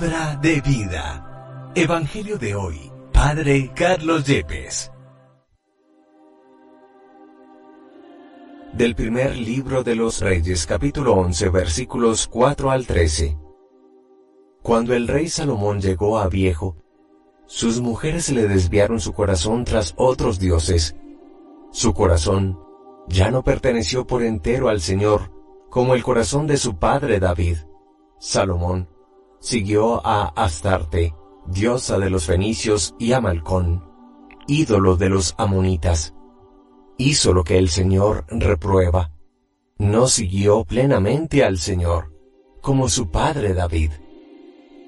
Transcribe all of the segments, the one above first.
Palabra de vida. Evangelio de hoy. Padre Carlos Yepes. Del primer libro de los Reyes, capítulo 11, versículos 4 al 13. Cuando el rey Salomón llegó a viejo, sus mujeres le desviaron su corazón tras otros dioses. Su corazón ya no perteneció por entero al Señor, como el corazón de su padre David. Salomón siguió a Astarte, diosa de los fenicios, y a Malcón, ídolo de los amonitas. Hizo lo que el Señor reprueba. No siguió plenamente al Señor, como su padre David.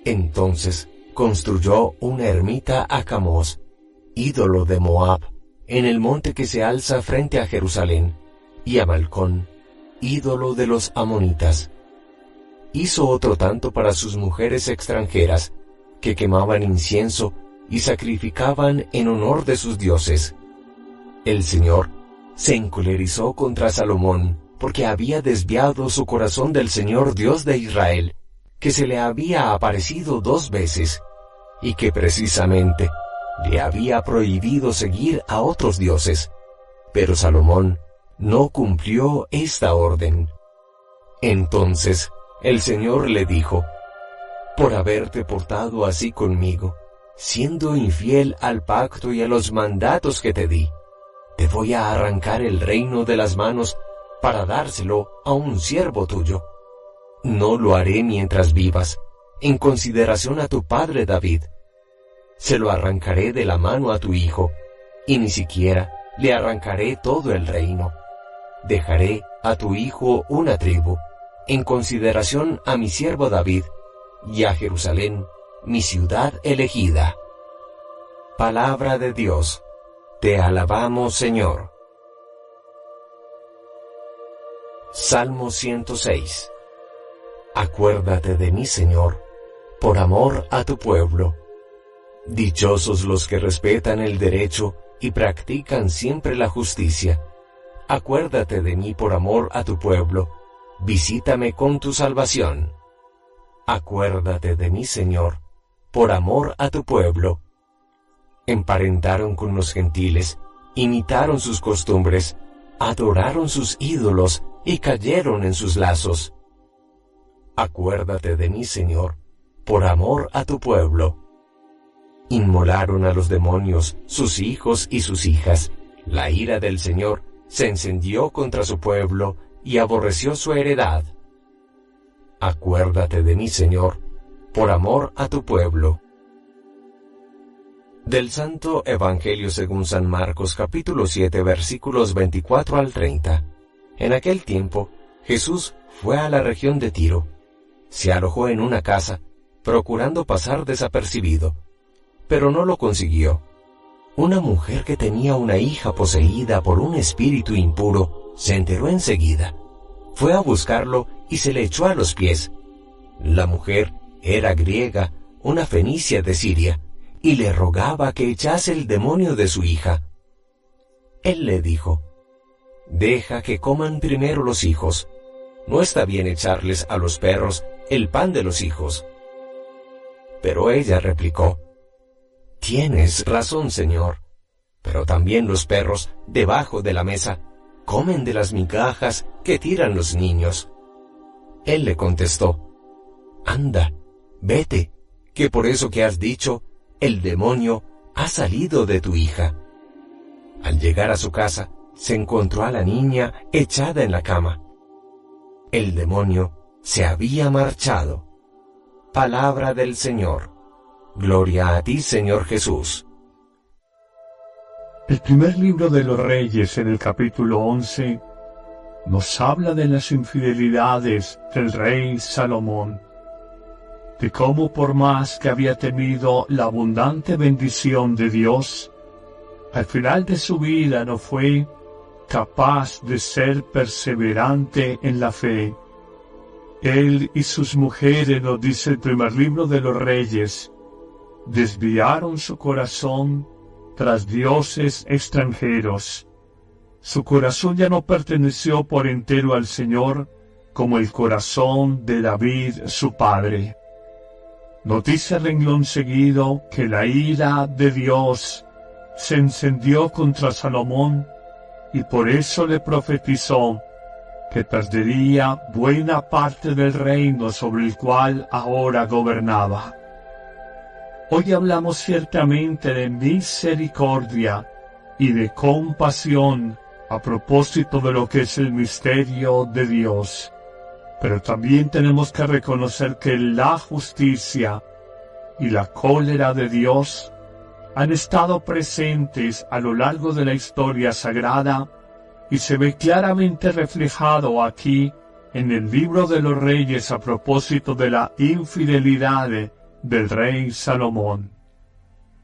Entonces construyó una ermita a Camos, ídolo de Moab, en el monte que se alza frente a Jerusalén, y a Malcón, ídolo de los amonitas hizo otro tanto para sus mujeres extranjeras, que quemaban incienso y sacrificaban en honor de sus dioses. El Señor se encolerizó contra Salomón, porque había desviado su corazón del Señor Dios de Israel, que se le había aparecido dos veces, y que precisamente le había prohibido seguir a otros dioses. Pero Salomón no cumplió esta orden. Entonces el Señor le dijo, por haberte portado así conmigo, siendo infiel al pacto y a los mandatos que te di, te voy a arrancar el reino de las manos para dárselo a un siervo tuyo. No lo haré mientras vivas, en consideración a tu padre David. Se lo arrancaré de la mano a tu hijo, y ni siquiera le arrancaré todo el reino. Dejaré a tu hijo una tribu en consideración a mi siervo David y a Jerusalén, mi ciudad elegida. Palabra de Dios, te alabamos Señor. Salmo 106 Acuérdate de mí, Señor, por amor a tu pueblo. Dichosos los que respetan el derecho y practican siempre la justicia. Acuérdate de mí por amor a tu pueblo visítame con tu salvación. Acuérdate de mí, Señor, por amor a tu pueblo. Emparentaron con los gentiles, imitaron sus costumbres, adoraron sus ídolos y cayeron en sus lazos. Acuérdate de mí, Señor, por amor a tu pueblo. Inmolaron a los demonios, sus hijos y sus hijas. La ira del Señor se encendió contra su pueblo y aborreció su heredad. Acuérdate de mí, Señor, por amor a tu pueblo. Del Santo Evangelio según San Marcos capítulo 7 versículos 24 al 30. En aquel tiempo, Jesús fue a la región de Tiro. Se alojó en una casa, procurando pasar desapercibido, pero no lo consiguió. Una mujer que tenía una hija poseída por un espíritu impuro se enteró enseguida. Fue a buscarlo y se le echó a los pies. La mujer era griega, una fenicia de Siria, y le rogaba que echase el demonio de su hija. Él le dijo, Deja que coman primero los hijos. No está bien echarles a los perros el pan de los hijos. Pero ella replicó, Tienes razón, Señor, pero también los perros debajo de la mesa comen de las migajas que tiran los niños. Él le contestó, Anda, vete, que por eso que has dicho, el demonio ha salido de tu hija. Al llegar a su casa, se encontró a la niña echada en la cama. El demonio se había marchado. Palabra del Señor. Gloria a ti, Señor Jesús. El primer libro de los Reyes en el capítulo 11 nos habla de las infidelidades del rey Salomón, de cómo por más que había tenido la abundante bendición de Dios, al final de su vida no fue capaz de ser perseverante en la fe. Él y sus mujeres, nos dice el primer libro de los Reyes, desviaron su corazón tras dioses extranjeros. Su corazón ya no perteneció por entero al Señor como el corazón de David su padre. Nos dice renglón seguido que la ira de Dios se encendió contra Salomón y por eso le profetizó que perdería buena parte del reino sobre el cual ahora gobernaba. Hoy hablamos ciertamente de misericordia y de compasión a propósito de lo que es el misterio de Dios. Pero también tenemos que reconocer que la justicia y la cólera de Dios han estado presentes a lo largo de la historia sagrada y se ve claramente reflejado aquí en el libro de los reyes a propósito de la infidelidad del rey Salomón.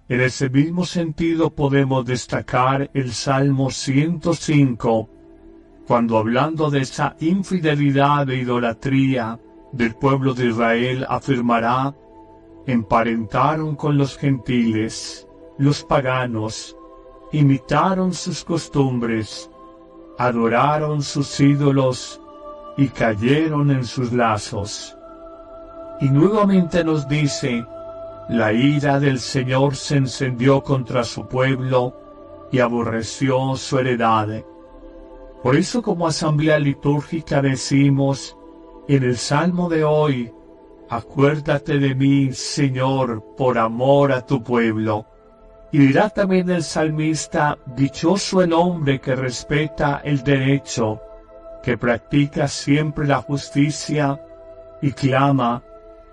En ese mismo sentido podemos destacar el Salmo 105, cuando hablando de esa infidelidad e idolatría del pueblo de Israel afirmará, emparentaron con los gentiles, los paganos, imitaron sus costumbres, adoraron sus ídolos y cayeron en sus lazos. Y nuevamente nos dice, la ira del Señor se encendió contra su pueblo y aborreció su heredad. Por eso como asamblea litúrgica decimos en el Salmo de hoy, acuérdate de mí, Señor, por amor a tu pueblo. Y dirá también el salmista, dichoso el hombre que respeta el derecho, que practica siempre la justicia y clama,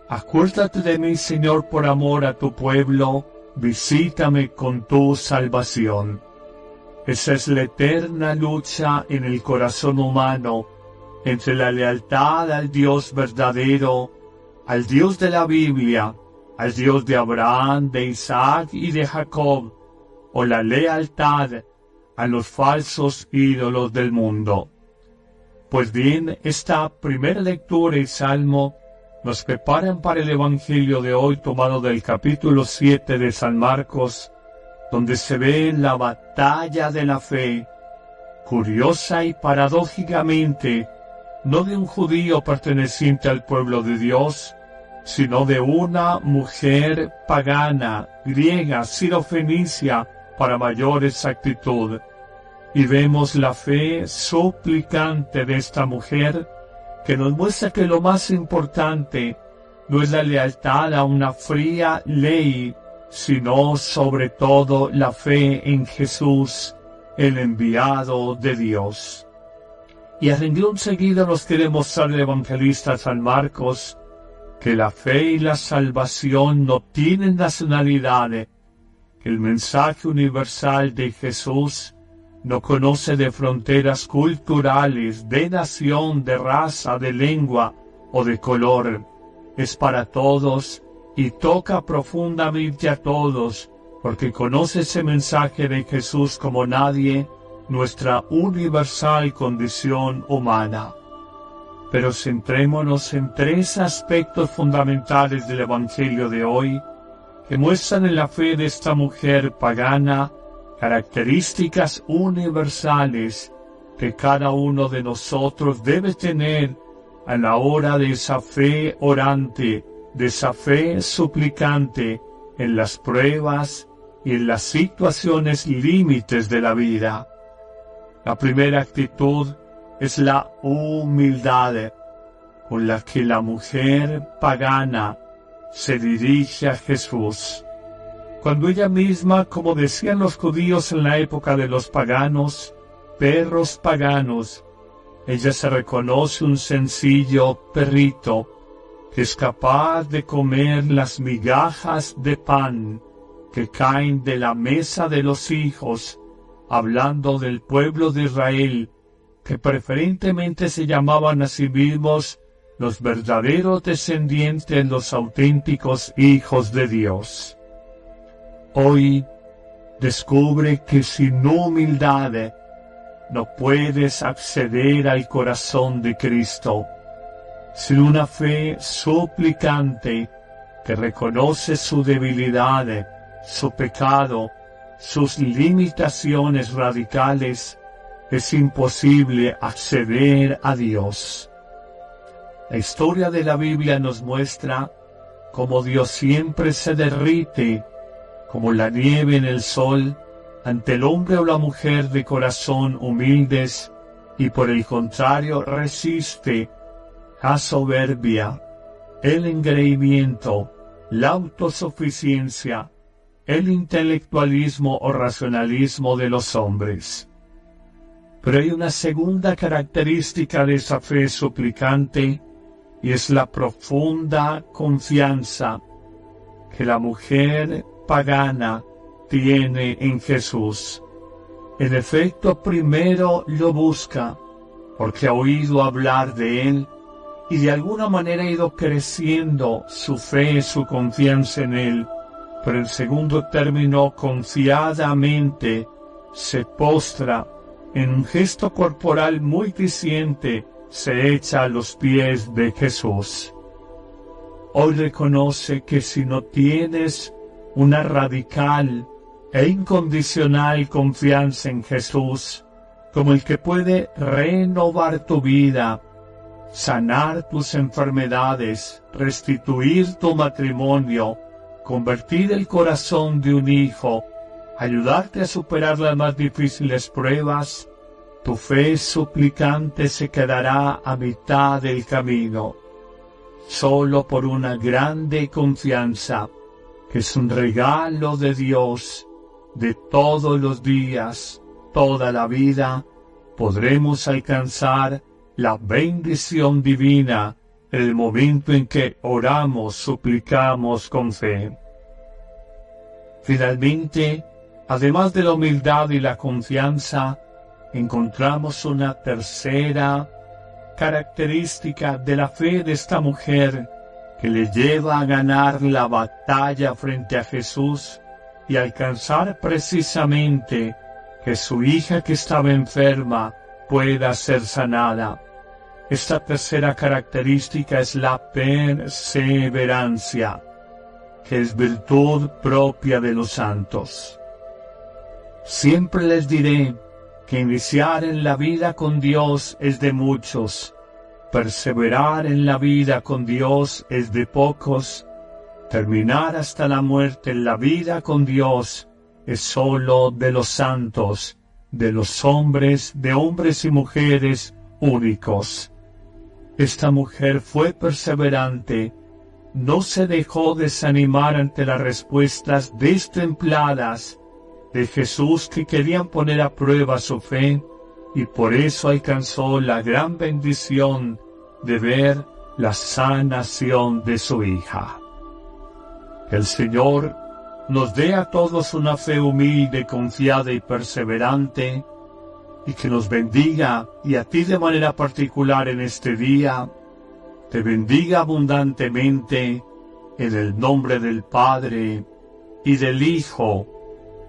acuérdate de mí, Señor, por amor a tu pueblo, visítame con tu salvación. Esa es la eterna lucha en el corazón humano entre la lealtad al Dios verdadero, al Dios de la Biblia, al Dios de Abraham, de Isaac y de Jacob, o la lealtad a los falsos ídolos del mundo. Pues bien, esta primera lectura y salmo nos preparan para el Evangelio de hoy tomado del capítulo 7 de San Marcos, donde se ve la batalla de la fe, curiosa y paradójicamente, no de un judío perteneciente al pueblo de Dios, sino de una mujer pagana, griega, sirofenicia, para mayor exactitud. Y vemos la fe suplicante de esta mujer, que nos muestra que lo más importante no es la lealtad a una fría ley, sino sobre todo la fe en Jesús, el enviado de Dios. Y a renglón seguido nos quiere mostrar el evangelista San Marcos, que la fe y la salvación no tienen nacionalidad, que el mensaje universal de Jesús no conoce de fronteras culturales, de nación, de raza, de lengua o de color. Es para todos y toca profundamente a todos, porque conoce ese mensaje de Jesús como nadie, nuestra universal condición humana pero centrémonos en tres aspectos fundamentales del Evangelio de hoy que muestran en la fe de esta mujer pagana características universales que cada uno de nosotros debe tener a la hora de esa fe orante, de esa fe suplicante en las pruebas y en las situaciones límites de la vida. La primera actitud es la humildad con la que la mujer pagana se dirige a Jesús. Cuando ella misma, como decían los judíos en la época de los paganos, perros paganos, ella se reconoce un sencillo perrito que es capaz de comer las migajas de pan que caen de la mesa de los hijos, hablando del pueblo de Israel que preferentemente se llamaban a sí mismos los verdaderos descendientes, los auténticos hijos de Dios. Hoy descubre que sin humildad no puedes acceder al corazón de Cristo. Sin una fe suplicante que reconoce su debilidad, su pecado, sus limitaciones radicales, es imposible acceder a Dios. La historia de la Biblia nos muestra como Dios siempre se derrite, como la nieve en el sol, ante el hombre o la mujer de corazón humildes, y por el contrario resiste a soberbia, el engreimiento, la autosuficiencia, el intelectualismo o racionalismo de los hombres. Pero hay una segunda característica de esa fe suplicante y es la profunda confianza que la mujer pagana tiene en Jesús. En efecto, primero lo busca porque ha oído hablar de él y de alguna manera ha ido creciendo su fe, su confianza en él. Pero en segundo término, confiadamente se postra en un gesto corporal muy diciente, se echa a los pies de Jesús. Hoy reconoce que si no tienes una radical e incondicional confianza en Jesús, como el que puede renovar tu vida, sanar tus enfermedades, restituir tu matrimonio, convertir el corazón de un hijo, ayudarte a superar las más difíciles pruebas, tu fe suplicante se quedará a mitad del camino, solo por una grande confianza, es un regalo de Dios de todos los días, toda la vida, podremos alcanzar la bendición divina el momento en que oramos, suplicamos con fe. Finalmente, además de la humildad y la confianza, encontramos una tercera característica de la fe de esta mujer que le lleva a ganar la batalla frente a Jesús y alcanzar precisamente que su hija que estaba enferma pueda ser sanada. Esta tercera característica es la perseverancia, que es virtud propia de los santos. Siempre les diré que iniciar en la vida con Dios es de muchos, perseverar en la vida con Dios es de pocos, terminar hasta la muerte en la vida con Dios es sólo de los santos, de los hombres, de hombres y mujeres únicos. Esta mujer fue perseverante, no se dejó desanimar ante las respuestas destempladas de Jesús que querían poner a prueba su fe y por eso alcanzó la gran bendición de ver la sanación de su hija. El Señor nos dé a todos una fe humilde, confiada y perseverante, y que nos bendiga y a ti de manera particular en este día, te bendiga abundantemente en el nombre del Padre y del Hijo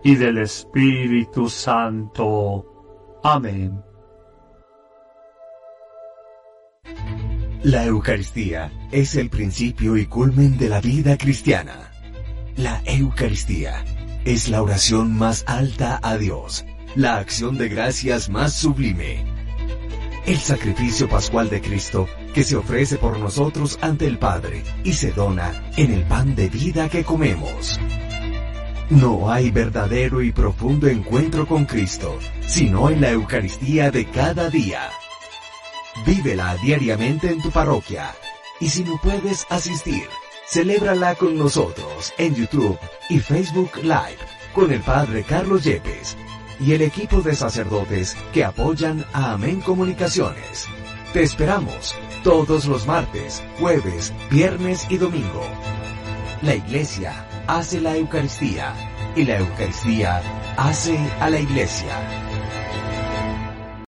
y del Espíritu Santo. Amén. La Eucaristía es el principio y culmen de la vida cristiana. La Eucaristía es la oración más alta a Dios la acción de gracias más sublime. El sacrificio pascual de Cristo que se ofrece por nosotros ante el Padre y se dona en el pan de vida que comemos. No hay verdadero y profundo encuentro con Cristo, sino en la Eucaristía de cada día. Vívela diariamente en tu parroquia y si no puedes asistir, celébrala con nosotros en YouTube y Facebook Live con el Padre Carlos Yepes y el equipo de sacerdotes que apoyan a Amén Comunicaciones. Te esperamos todos los martes, jueves, viernes y domingo. La iglesia hace la Eucaristía y la Eucaristía hace a la iglesia.